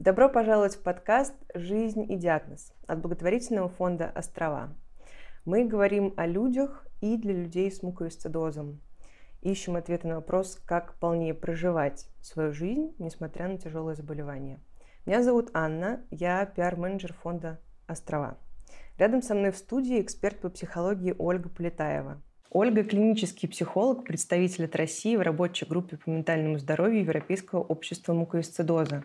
Добро пожаловать в подкаст «Жизнь и диагноз» от благотворительного фонда «Острова». Мы говорим о людях и для людей с муковисцидозом. Ищем ответы на вопрос, как полнее проживать свою жизнь, несмотря на тяжелое заболевание. Меня зовут Анна, я пиар-менеджер фонда «Острова». Рядом со мной в студии эксперт по психологии Ольга Полетаева – Ольга – клинический психолог, представитель от России в рабочей группе по ментальному здоровью Европейского общества муковисцидоза.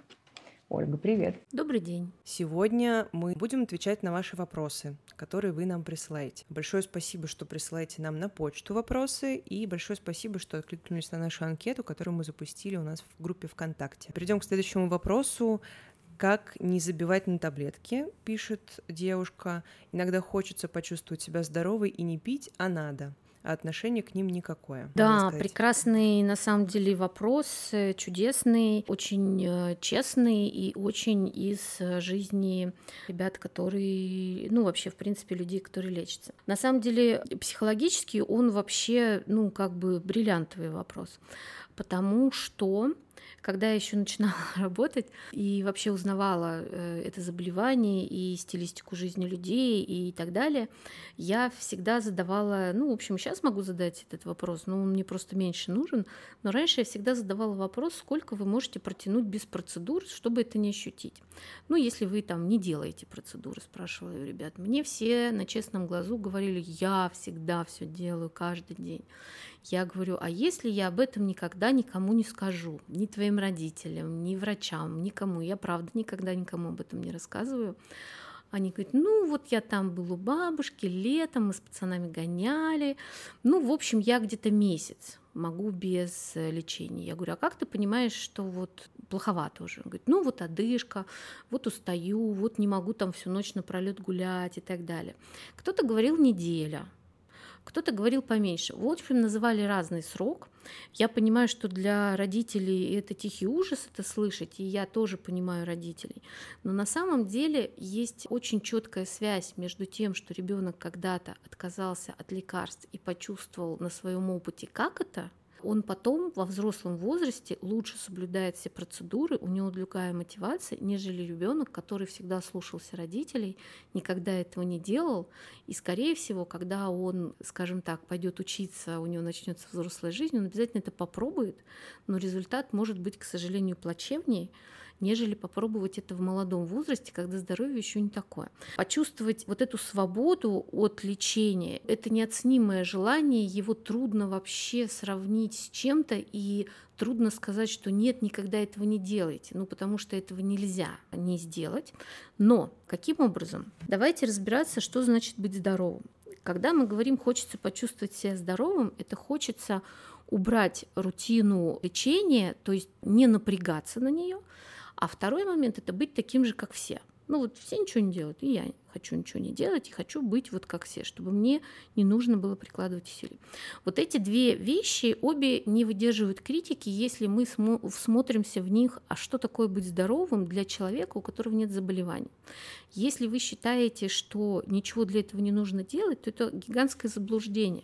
Ольга, привет. Добрый день. Сегодня мы будем отвечать на ваши вопросы, которые вы нам присылаете. Большое спасибо, что присылаете нам на почту вопросы, и большое спасибо, что откликнулись на нашу анкету, которую мы запустили у нас в группе ВКонтакте. Перейдем к следующему вопросу. Как не забивать на таблетки, пишет девушка. Иногда хочется почувствовать себя здоровой и не пить, а надо а отношение к ним никакое. Да, прекрасный на самом деле вопрос, э, чудесный, очень э, честный и очень из э, жизни ребят, которые, ну вообще в принципе людей, которые лечатся. На самом деле психологически он вообще, ну как бы бриллиантовый вопрос, потому что когда я еще начинала работать и вообще узнавала э, это заболевание и стилистику жизни людей и так далее, я всегда задавала, ну, в общем, сейчас могу задать этот вопрос, но он мне просто меньше нужен, но раньше я всегда задавала вопрос, сколько вы можете протянуть без процедур, чтобы это не ощутить. Ну, если вы там не делаете процедуры, спрашивала я ребят. Мне все на честном глазу говорили, я всегда все делаю каждый день. Я говорю, а если я об этом никогда никому не скажу, ни твоим родителям, ни врачам, никому, я правда никогда никому об этом не рассказываю, они говорят, ну вот я там был у бабушки летом, мы с пацанами гоняли. Ну, в общем, я где-то месяц могу без э, лечения. Я говорю, а как ты понимаешь, что вот плоховато уже? Он говорит, ну вот одышка, вот устаю, вот не могу там всю ночь напролет гулять и так далее. Кто-то говорил неделя, кто-то говорил поменьше. В общем, называли разный срок. Я понимаю, что для родителей это тихий ужас это слышать, и я тоже понимаю родителей. Но на самом деле есть очень четкая связь между тем, что ребенок когда-то отказался от лекарств и почувствовал на своем опыте, как это, он потом во взрослом возрасте лучше соблюдает все процедуры, у него другая мотивация, нежели ребенок, который всегда слушался родителей, никогда этого не делал. И, скорее всего, когда он, скажем так, пойдет учиться, у него начнется взрослая жизнь, он обязательно это попробует, но результат может быть, к сожалению, плачевнее, нежели попробовать это в молодом возрасте, когда здоровье еще не такое. Почувствовать вот эту свободу от лечения, это неоценимое желание, его трудно вообще сравнить с чем-то, и трудно сказать, что нет, никогда этого не делайте, ну потому что этого нельзя не сделать. Но каким образом? Давайте разбираться, что значит быть здоровым. Когда мы говорим, хочется почувствовать себя здоровым, это хочется убрать рутину лечения, то есть не напрягаться на нее, а второй момент – это быть таким же, как все. Ну вот все ничего не делают, и я хочу ничего не делать и хочу быть вот как все, чтобы мне не нужно было прикладывать усилий. Вот эти две вещи обе не выдерживают критики, если мы смо- смотримся в них, а что такое быть здоровым для человека, у которого нет заболеваний. Если вы считаете, что ничего для этого не нужно делать, то это гигантское заблуждение.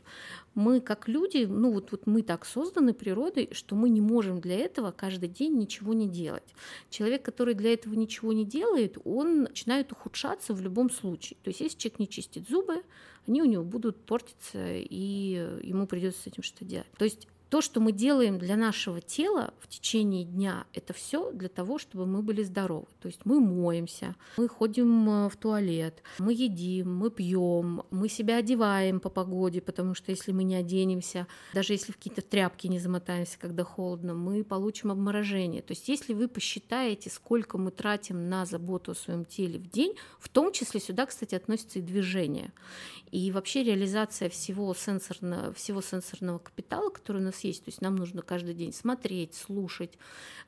Мы как люди, ну вот, вот мы так созданы природой, что мы не можем для этого каждый день ничего не делать. Человек, который для этого ничего не делает, он начинает ухудшаться в любом случае случай. То есть если человек не чистит зубы, они у него будут портиться, и ему придется с этим что-то делать. То есть то, что мы делаем для нашего тела в течение дня, это все для того, чтобы мы были здоровы. То есть мы моемся, мы ходим э, в туалет, мы едим, мы пьем, мы себя одеваем по погоде, потому что если мы не оденемся, даже если в какие-то тряпки не замотаемся, когда холодно, мы получим обморожение. То есть если вы посчитаете, сколько мы тратим на заботу о своем теле в день, в том числе сюда, кстати, относится и движение. И вообще реализация всего, сенсорно, всего сенсорного капитала, который у нас есть. То есть нам нужно каждый день смотреть, слушать,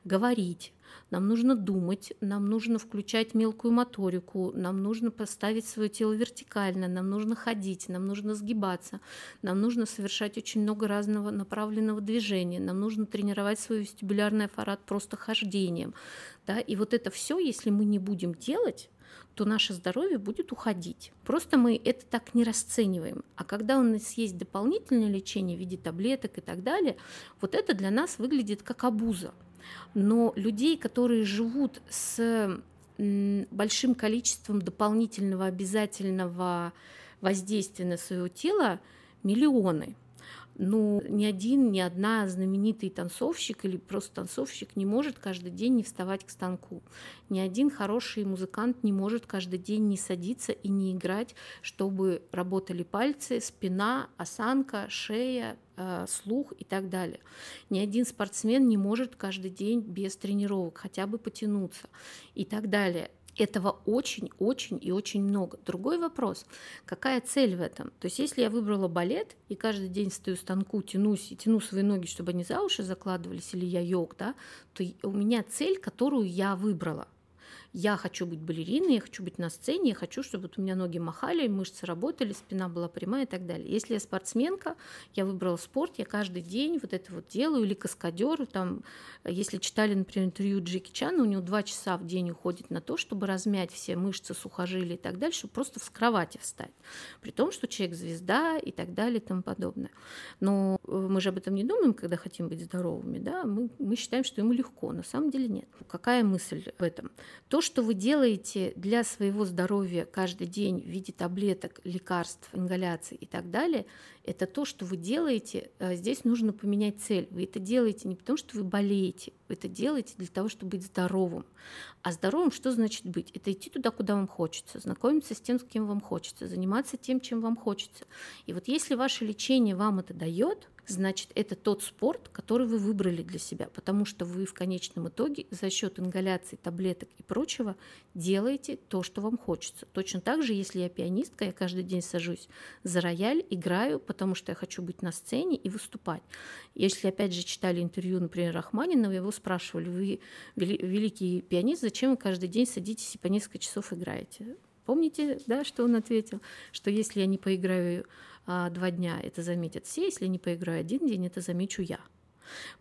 говорить, нам нужно думать, нам нужно включать мелкую моторику, нам нужно поставить свое тело вертикально, нам нужно ходить, нам нужно сгибаться, нам нужно совершать очень много разного направленного движения, нам нужно тренировать свой вестибулярный аппарат просто хождением. Да? И вот это все, если мы не будем делать, то наше здоровье будет уходить. Просто мы это так не расцениваем. А когда у нас есть дополнительное лечение в виде таблеток и так далее, вот это для нас выглядит как обуза. Но людей, которые живут с большим количеством дополнительного обязательного воздействия на свое тело, миллионы – ну, ни один, ни одна знаменитый танцовщик или просто танцовщик не может каждый день не вставать к станку. Ни один хороший музыкант не может каждый день не садиться и не играть, чтобы работали пальцы, спина, осанка, шея, э, слух и так далее. Ни один спортсмен не может каждый день без тренировок хотя бы потянуться и так далее. Этого очень-очень и очень много. Другой вопрос, какая цель в этом? То есть если я выбрала балет и каждый день стою станку, тянусь и тяну свои ноги, чтобы они за уши закладывались, или я йог, да, то у меня цель, которую я выбрала я хочу быть балериной, я хочу быть на сцене, я хочу, чтобы вот у меня ноги махали, мышцы работали, спина была прямая и так далее. Если я спортсменка, я выбрала спорт, я каждый день вот это вот делаю, или каскадер, там, если читали, например, интервью Джеки Чана, у него два часа в день уходит на то, чтобы размять все мышцы, сухожилия и так далее, чтобы просто с кровати встать. При том, что человек звезда и так далее и тому подобное. Но э, мы же об этом не думаем, когда хотим быть здоровыми, да, мы, мы считаем, что ему легко, на самом деле нет. Какая мысль в этом? То, что вы делаете для своего здоровья каждый день в виде таблеток, лекарств, ингаляций и так далее, это то, что вы делаете. Э, здесь нужно поменять цель. Вы это делаете не потому, что вы болеете, это делаете для того, чтобы быть здоровым. А здоровым что значит быть? Это идти туда, куда вам хочется, знакомиться с тем, с кем вам хочется, заниматься тем, чем вам хочется. И вот если ваше лечение вам это дает, значит, это тот спорт, который вы выбрали для себя, потому что вы в конечном итоге за счет ингаляций, таблеток и прочего делаете то, что вам хочется. Точно так же, если я пианистка, я каждый день сажусь за рояль, играю, потому что я хочу быть на сцене и выступать. Если, опять же, читали интервью, например, Рахманинова, его спрашивали, вы великий пианист, зачем вы каждый день садитесь и по несколько часов играете? Помните, да, что он ответил? Что если я не поиграю а, два дня, это заметят все, если не поиграю один день, это замечу я.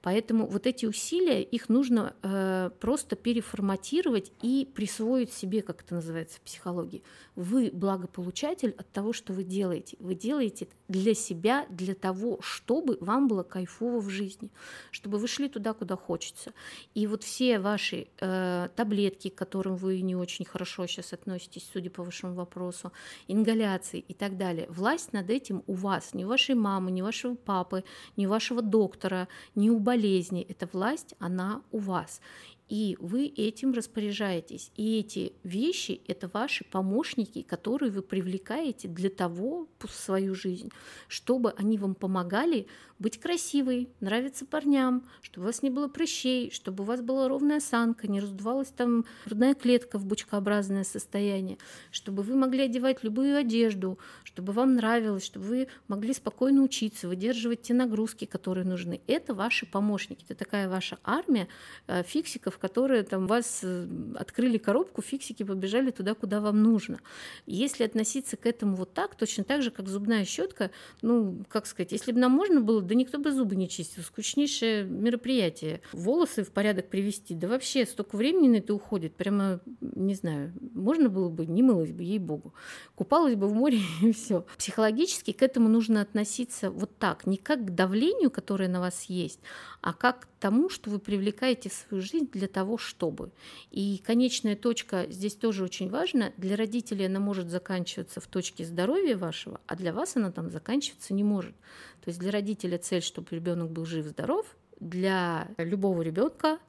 Поэтому вот эти усилия, их нужно э, просто переформатировать и присвоить себе, как это называется в психологии. Вы благополучатель от того, что вы делаете. Вы делаете для себя, для того, чтобы вам было кайфово в жизни, чтобы вы шли туда, куда хочется. И вот все ваши э, таблетки, к которым вы не очень хорошо сейчас относитесь, судя по вашему вопросу, ингаляции и так далее, власть над этим у вас, не вашей мамы, не вашего папы, не вашего доктора, не у болезни. Эта власть, она у вас и вы этим распоряжаетесь. И эти вещи – это ваши помощники, которые вы привлекаете для того в свою жизнь, чтобы они вам помогали быть красивой, нравиться парням, чтобы у вас не было прыщей, чтобы у вас была ровная осанка, не раздувалась там грудная клетка в бочкообразное состояние, чтобы вы могли одевать любую одежду, чтобы вам нравилось, чтобы вы могли спокойно учиться, выдерживать те нагрузки, которые нужны. Это ваши помощники, это такая ваша армия э, фиксиков, которые там вас э, открыли коробку, фиксики побежали туда, куда вам нужно. Если относиться к этому вот так, точно так же, как зубная щетка, ну, как сказать, если бы нам можно было, да никто бы зубы не чистил, скучнейшее мероприятие. Волосы в порядок привести, да вообще столько времени на это уходит, прямо, не знаю, можно было бы, не мылась бы, ей-богу. Купалась бы в море и все. Психологически к этому нужно относиться вот так, не как к давлению, которое на вас есть, а как к тому, что вы привлекаете в свою жизнь для того, чтобы. И конечная точка здесь тоже очень важна. Для родителей она может заканчиваться в точке здоровья вашего, а для вас она там заканчиваться не может. То есть для родителя цель, чтобы ребенок был жив-здоров, для любого ребенка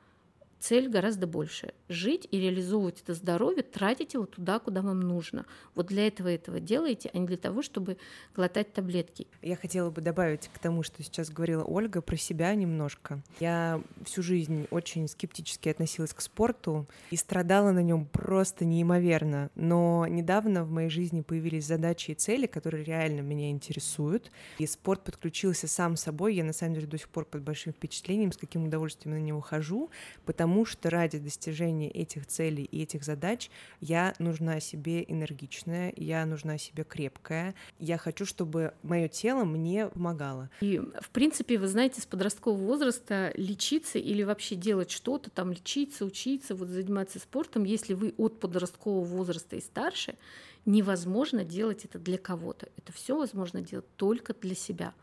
цель гораздо больше. Жить и реализовывать это здоровье, тратить его туда, куда вам нужно. Вот для этого этого делаете, а не для того, чтобы глотать таблетки. Я хотела бы добавить к тому, что сейчас говорила Ольга, про себя немножко. Я всю жизнь очень скептически относилась к спорту и страдала на нем просто неимоверно. Но недавно в моей жизни появились задачи и цели, которые реально меня интересуют. И спорт подключился сам собой. Я на самом деле до сих пор под большим впечатлением, с каким удовольствием на него хожу, потому потому что ради достижения этих целей и этих задач я нужна себе энергичная, я нужна себе крепкая, я хочу, чтобы мое тело мне помогало. И, в принципе, вы знаете, с подросткового возраста лечиться или вообще делать что-то, там лечиться, учиться, вот заниматься спортом, если вы от подросткового возраста и старше, невозможно делать это для кого-то. Это все возможно делать только для себя.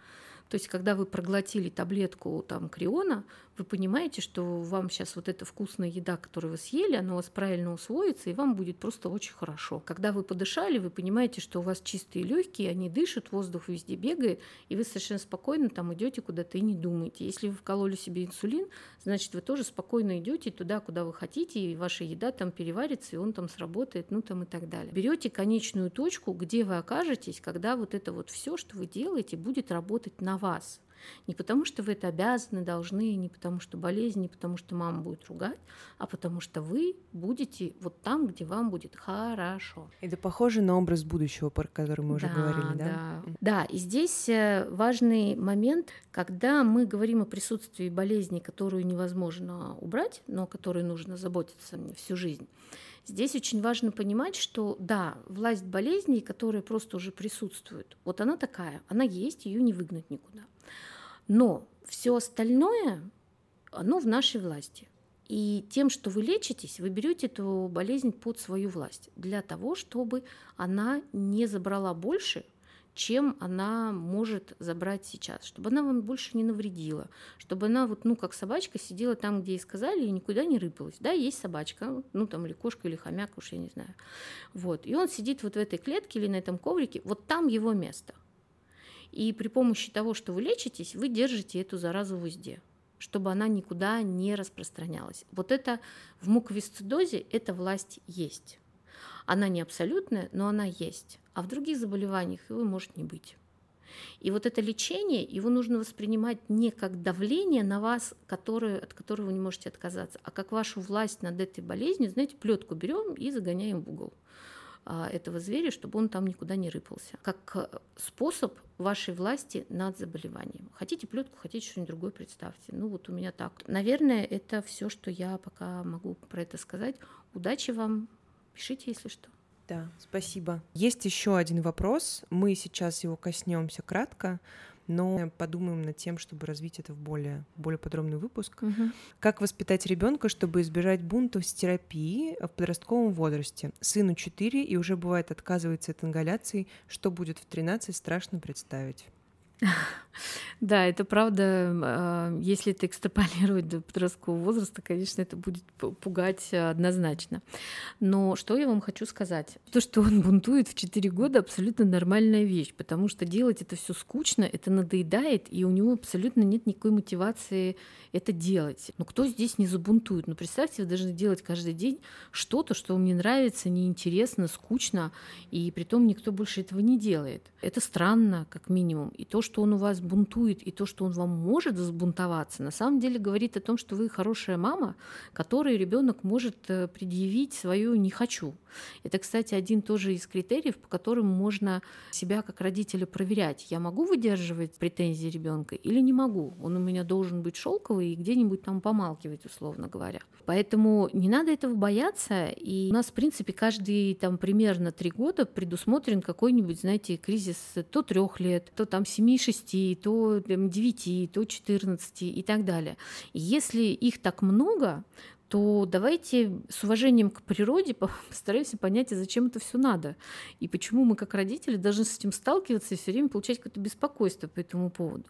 То есть, когда вы проглотили таблетку там, криона, вы понимаете, что вам сейчас вот эта вкусная еда, которую вы съели, она у вас правильно усвоится, и вам будет просто очень хорошо. Когда вы подышали, вы понимаете, что у вас чистые легкие, они дышат, воздух везде бегает, и вы совершенно спокойно там идете куда-то и не думаете. Если вы вкололи себе инсулин, значит, вы тоже спокойно идете туда, куда вы хотите, и ваша еда там переварится, и он там сработает, ну там и так далее. Берете конечную точку, где вы окажетесь, когда вот это вот все, что вы делаете, будет работать на вас. Не потому, что вы это обязаны, должны, не потому, что болезнь, не потому, что мама будет ругать, а потому что вы будете вот там, где вам будет хорошо. Это похоже на образ будущего, про который мы уже да, говорили, да? Да, да. И здесь э, важный момент, когда мы говорим о присутствии болезни, которую невозможно убрать, но о которой нужно заботиться всю жизнь. Здесь очень важно понимать, что да, власть болезней, которая просто уже присутствует, вот она такая, она есть, ее не выгнать никуда. Но все остальное, оно в нашей власти. И тем, что вы лечитесь, вы берете эту болезнь под свою власть для того, чтобы она не забрала больше, чем она может забрать сейчас, чтобы она вам больше не навредила, чтобы она вот, ну, как собачка сидела там, где ей сказали, и никуда не рыпалась. Да, есть собачка, ну, там, или кошка, или хомяк, уж я не знаю. Вот, и он сидит вот в этой клетке или на этом коврике, вот там его место. И при помощи того, что вы лечитесь, вы держите эту заразу в узде чтобы она никуда не распространялась. Вот это в муковисцидозе эта власть есть. Она не абсолютная, но она есть. А в других заболеваниях его может не быть. И вот это лечение, его нужно воспринимать не как давление на вас, которое, от которого вы не можете отказаться, а как вашу власть над этой болезнью. Знаете, плетку берем и загоняем в угол. А, этого зверя, чтобы он там никуда не рыпался. Как э, способ вашей власти над заболеванием. Хотите плетку, хотите что-нибудь другое, представьте. Ну вот у меня так. Наверное, это все, что я пока могу про это сказать. Удачи вам. Пишите, если что. Да, спасибо. Есть еще один вопрос. Мы сейчас его коснемся кратко но подумаем над тем, чтобы развить это в более, более подробный выпуск. Угу. Как воспитать ребенка, чтобы избежать бунтов с терапией в подростковом возрасте? Сыну 4 и уже бывает отказывается от ингаляции. Что будет в 13, страшно представить. Да, это правда. А, если это экстраполировать до подросткового возраста, конечно, это будет пугать однозначно. Но что я вам хочу сказать? То, что он бунтует в 4 года, абсолютно нормальная вещь, потому что делать это все скучно, это надоедает, и у него абсолютно нет никакой мотивации это делать. Но кто здесь не забунтует? Ну, представьте, вы должны делать каждый день что-то, что вам не нравится, неинтересно, скучно, и при том никто больше этого не делает. Это странно, как минимум. И то, что он у вас бунтует, и то, что он вам может взбунтоваться, на самом деле говорит о том, что вы хорошая мама, которой ребенок может э, предъявить свою «не хочу». Это, кстати, один тоже из критериев, по которым можно себя как родителя проверять. Я могу выдерживать претензии ребенка или не могу? Он у меня должен быть шелковый и где-нибудь там помалкивать, условно говоря. Поэтому не надо этого бояться. И у нас, в принципе, каждый там примерно три года предусмотрен какой-нибудь, знаете, кризис то трех лет, то там семи-шести, то девяти, то четырнадцати и так далее. И если их так много, то давайте с уважением к природе постараемся понять, а зачем это все надо, и почему мы как родители должны с этим сталкиваться и все время получать какое-то беспокойство по этому поводу.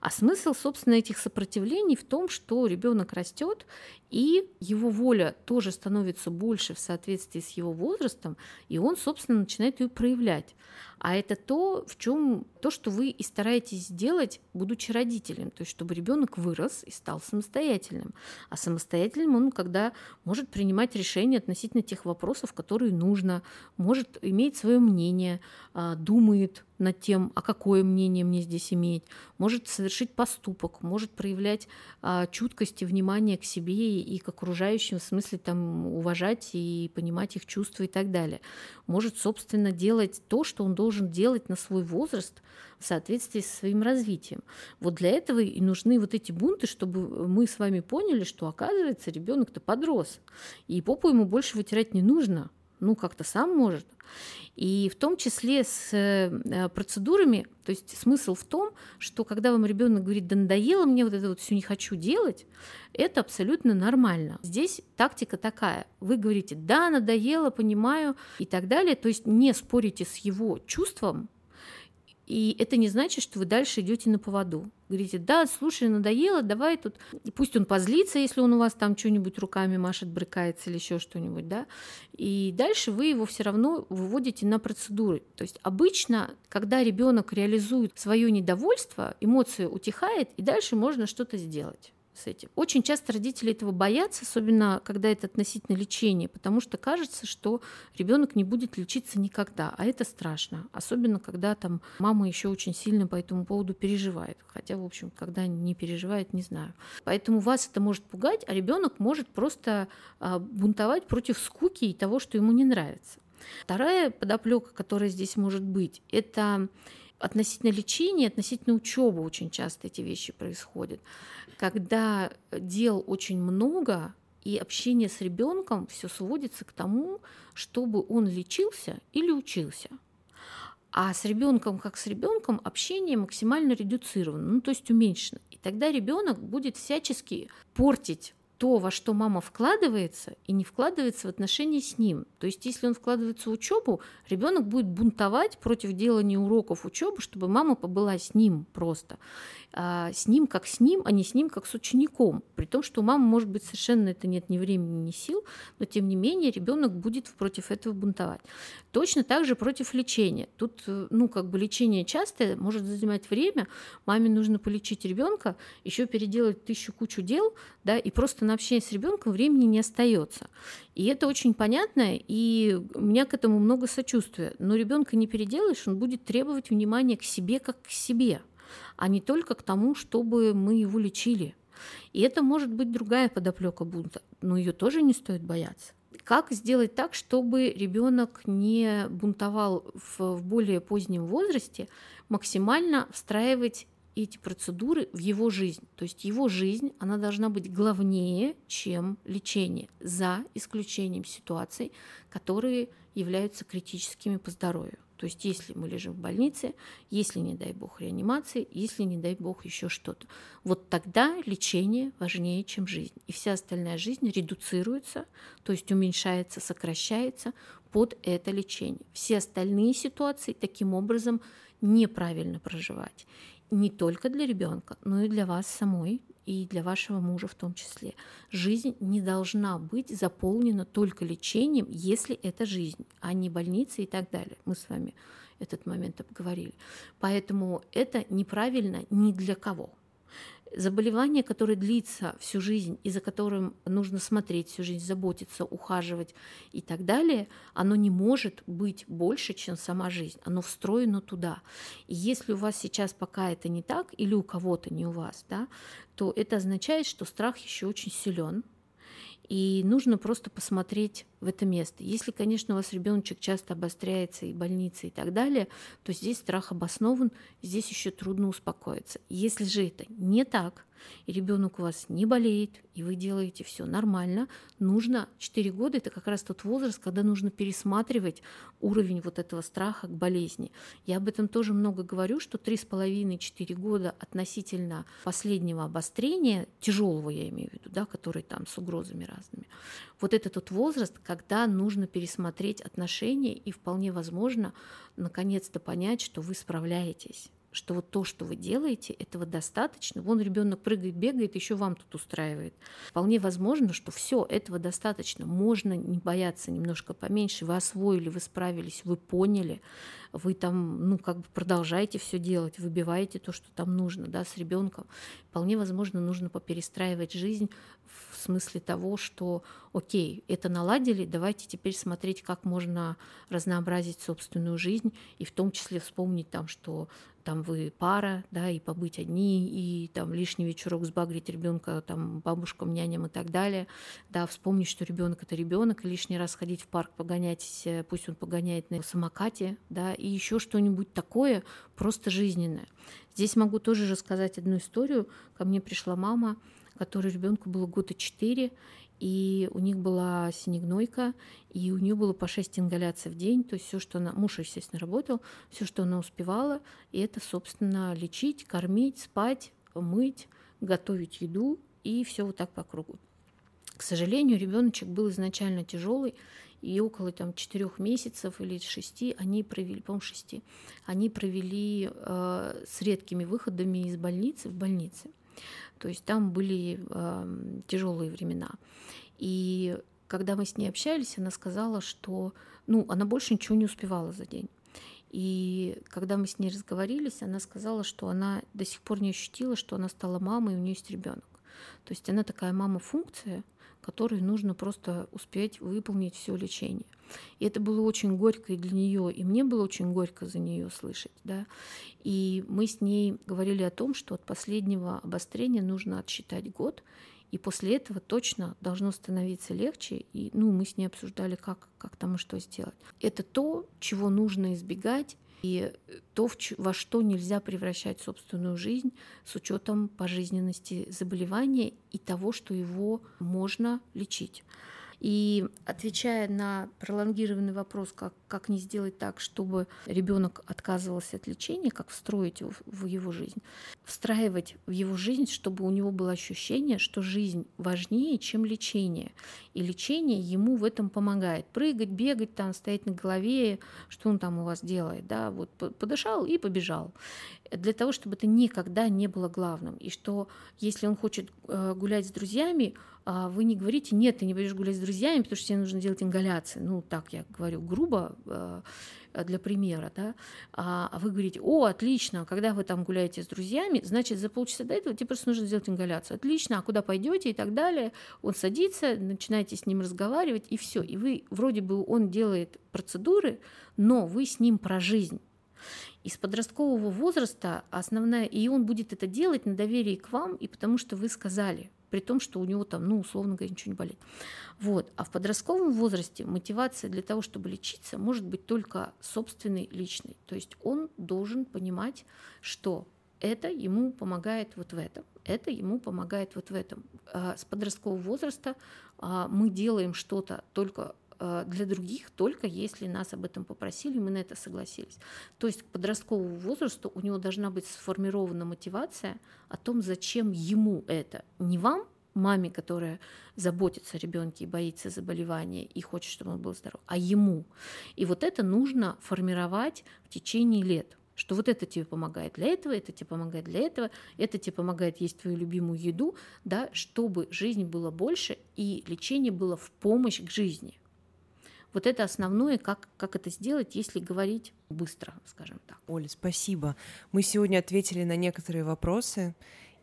А смысл, собственно, этих сопротивлений в том, что ребенок растет, и его воля тоже становится больше в соответствии с его возрастом, и он, собственно, начинает ее проявлять. А это то, в чем то, что вы и стараетесь сделать, будучи родителем, то есть чтобы ребенок вырос и стал самостоятельным. А самостоятельным он, когда может принимать решения относительно тех вопросов, которые нужно, может иметь свое мнение, а, думает над тем, а какое мнение мне здесь иметь, может совершить поступок, может проявлять а, чуткость и внимание к себе и к окружающим, в смысле там уважать и понимать их чувства и так далее. Может, собственно, делать то, что он должен делать на свой возраст в соответствии со своим развитием. Вот для этого и нужны вот эти бунты, чтобы мы с вами поняли, что, оказывается, ребенок-то подрос, и попу ему больше вытирать не нужно, ну, как-то сам может. И в том числе с э, процедурами, то есть смысл в том, что когда вам ребенок говорит, да надоело мне вот это вот все не хочу делать, это абсолютно нормально. Здесь тактика такая. Вы говорите, да, надоело, понимаю и так далее. То есть не спорите с его чувством, И это не значит, что вы дальше идете на поводу. Говорите, да, слушай, надоело, давай тут. Пусть он позлится, если он у вас там что-нибудь руками машет, брыкается или еще что-нибудь, да. И дальше вы его все равно выводите на процедуры. То есть обычно, когда ребенок реализует свое недовольство, эмоция утихает, и дальше можно что-то сделать с этим. Очень часто родители этого боятся, особенно когда это относительно лечения, потому что кажется, что ребенок не будет лечиться никогда, а это страшно, особенно когда там мама еще очень сильно по этому поводу переживает, хотя, в общем, когда не переживает, не знаю. Поэтому вас это может пугать, а ребенок может просто а, бунтовать против скуки и того, что ему не нравится. Вторая подоплека, которая здесь может быть, это относительно лечения, относительно учебы очень часто эти вещи происходят. Когда дел очень много, и общение с ребенком все сводится к тому, чтобы он лечился или учился. А с ребенком, как с ребенком, общение максимально редуцировано, ну то есть уменьшено. И тогда ребенок будет всячески портить то, во что мама вкладывается, и не вкладывается в отношении с ним. То есть, если он вкладывается в учебу, ребенок будет бунтовать против делания уроков учебы, чтобы мама побыла с ним просто. А, с ним как с ним, а не с ним как с учеником. При том, что у мамы, может быть, совершенно это нет ни времени, ни сил, но тем не менее ребенок будет против этого бунтовать. Точно так же против лечения. Тут, э, ну, как бы лечение частое, может занимать время. Маме нужно полечить ребенка, еще переделать тысячу кучу дел, да, и просто на общение с ребенком времени не остается. И это очень понятно, и у меня к этому много сочувствия. Но ребенка не переделаешь, он будет требовать внимания к себе как к себе, а не только к тому, чтобы мы его лечили. И это может быть другая подоплека бунта, но ее тоже не стоит бояться. Как сделать так, чтобы ребенок не бунтовал в, в более позднем возрасте, максимально встраивать эти процедуры в его жизнь. То есть его жизнь, она должна быть главнее, чем лечение, за исключением ситуаций, которые являются критическими по здоровью. То есть если мы лежим в больнице, если, не дай бог, реанимации, если, не дай бог, еще что-то, вот тогда лечение важнее, чем жизнь. И вся остальная жизнь редуцируется, то есть уменьшается, сокращается под это лечение. Все остальные ситуации таким образом неправильно проживать не только для ребенка, но и для вас самой и для вашего мужа в том числе. Жизнь не должна быть заполнена только лечением, если это жизнь, а не больница и так далее. Мы с вами этот момент обговорили. Поэтому это неправильно ни для кого. Заболевание, которое длится всю жизнь и за которым нужно смотреть всю жизнь, заботиться, ухаживать и так далее, оно не может быть больше, чем сама жизнь. Оно встроено туда. И если у вас сейчас пока это не так, или у кого-то не у вас, да, то это означает, что страх еще очень силен, и нужно просто посмотреть в это место. Если, конечно, у вас ребеночек часто обостряется и больница и так далее, то здесь страх обоснован, здесь еще трудно успокоиться. Если же это не так, и ребенок у вас не болеет, и вы делаете все нормально, нужно 4 года, это как раз тот возраст, когда нужно пересматривать уровень вот этого страха к болезни. Я об этом тоже много говорю, что 3,5-4 года относительно последнего обострения, тяжелого я имею в виду, да, который там с угрозами разными, вот это тот возраст, когда нужно пересмотреть отношения и вполне возможно наконец-то понять, что вы справляетесь что вот то, что вы делаете, этого достаточно. Вон ребенок прыгает, бегает, еще вам тут устраивает. Вполне возможно, что все этого достаточно. Можно не бояться немножко поменьше. Вы освоили, вы справились, вы поняли, вы там, ну, как бы продолжаете все делать, выбиваете то, что там нужно, да, с ребенком. Вполне возможно, нужно поперестраивать жизнь в смысле того, что, окей, это наладили, давайте теперь смотреть, как можно разнообразить собственную жизнь, и в том числе вспомнить там, что там вы пара, да, и побыть одни, и там лишний вечерок сбагрить ребенка там бабушкам, няням и так далее, да, вспомнить, что ребенок это ребенок, лишний раз ходить в парк погонять, э, пусть он погоняет на самокате, да, и еще что-нибудь такое просто жизненное. Здесь могу тоже рассказать одну историю. Ко мне пришла мама, которой ребенку было года четыре, и у них была синегнойка, и у нее было по 6 ингаляций в день, то есть все, что она, муж, естественно, работал, все, что она успевала, и это, собственно, лечить, кормить, спать, мыть, готовить еду, и все вот так по кругу. К сожалению, ребеночек был изначально тяжелый, и около там четырех месяцев или шести они провели, по-моему, шести, они провели э, с редкими выходами из больницы в больнице. То есть там были э, тяжелые времена. И когда мы с ней общались, она сказала, что ну, она больше ничего не успевала за день. И когда мы с ней разговорились, она сказала, что она до сих пор не ощутила, что она стала мамой, и у нее есть ребенок. То есть она такая мама-функция, которой нужно просто успеть выполнить все лечение. И это было очень горько и для нее, и мне было очень горько за нее слышать. Да? И мы с ней говорили о том, что от последнего обострения нужно отсчитать год, и после этого точно должно становиться легче. И ну, мы с ней обсуждали, как, как там и что сделать. Это то, чего нужно избегать, и то, во что нельзя превращать собственную жизнь с учетом пожизненности заболевания и того, что его можно лечить. И отвечая на пролонгированный вопрос, как, как не сделать так, чтобы ребенок отказывался от лечения, как встроить его в его жизнь, встраивать в его жизнь, чтобы у него было ощущение, что жизнь важнее, чем лечение. И лечение ему в этом помогает. Прыгать, бегать, там, стоять на голове, что он там у вас делает, да, вот подышал и побежал для того, чтобы это никогда не было главным. И что если он хочет э, гулять с друзьями, а вы не говорите, нет, ты не будешь гулять с друзьями, потому что тебе нужно делать ингаляции. Ну, так я говорю грубо, для примера, да, а вы говорите, о, отлично, когда вы там гуляете с друзьями, значит, за полчаса до этого тебе просто нужно сделать ингаляцию. Отлично, а куда пойдете и так далее. Он садится, начинаете с ним разговаривать, и все. И вы, вроде бы он делает процедуры, но вы с ним про жизнь. Из подросткового возраста основная, и он будет это делать на доверии к вам, и потому что вы сказали, при том, что у него там, ну, условно говоря, ничего не болит. Вот. А в подростковом возрасте мотивация для того, чтобы лечиться, может быть только собственной, личной. То есть он должен понимать, что это ему помогает вот в этом, это ему помогает вот в этом. А с подросткового возраста а, мы делаем что-то только для других только если нас об этом попросили, мы на это согласились. То есть к подростковому возрасту у него должна быть сформирована мотивация о том, зачем ему это. Не вам, маме, которая заботится о ребенке и боится заболевания и хочет, чтобы он был здоров, а ему. И вот это нужно формировать в течение лет что вот это тебе помогает для этого, это тебе помогает для этого, это тебе помогает есть твою любимую еду, да, чтобы жизнь была больше и лечение было в помощь к жизни. Вот это основное, как, как это сделать, если говорить быстро, скажем так. Оля, спасибо. Мы сегодня ответили на некоторые вопросы,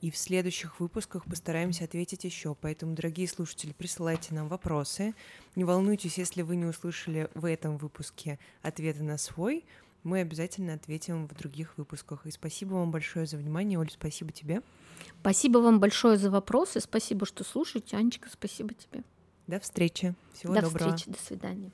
и в следующих выпусках постараемся ответить еще. Поэтому, дорогие слушатели, присылайте нам вопросы. Не волнуйтесь, если вы не услышали в этом выпуске ответы на свой, мы обязательно ответим в других выпусках. И спасибо вам большое за внимание. Оля, спасибо тебе. Спасибо вам большое за вопросы. Спасибо, что слушаете. Анечка, спасибо тебе. До встречи. Всего До доброго. До встречи. До свидания.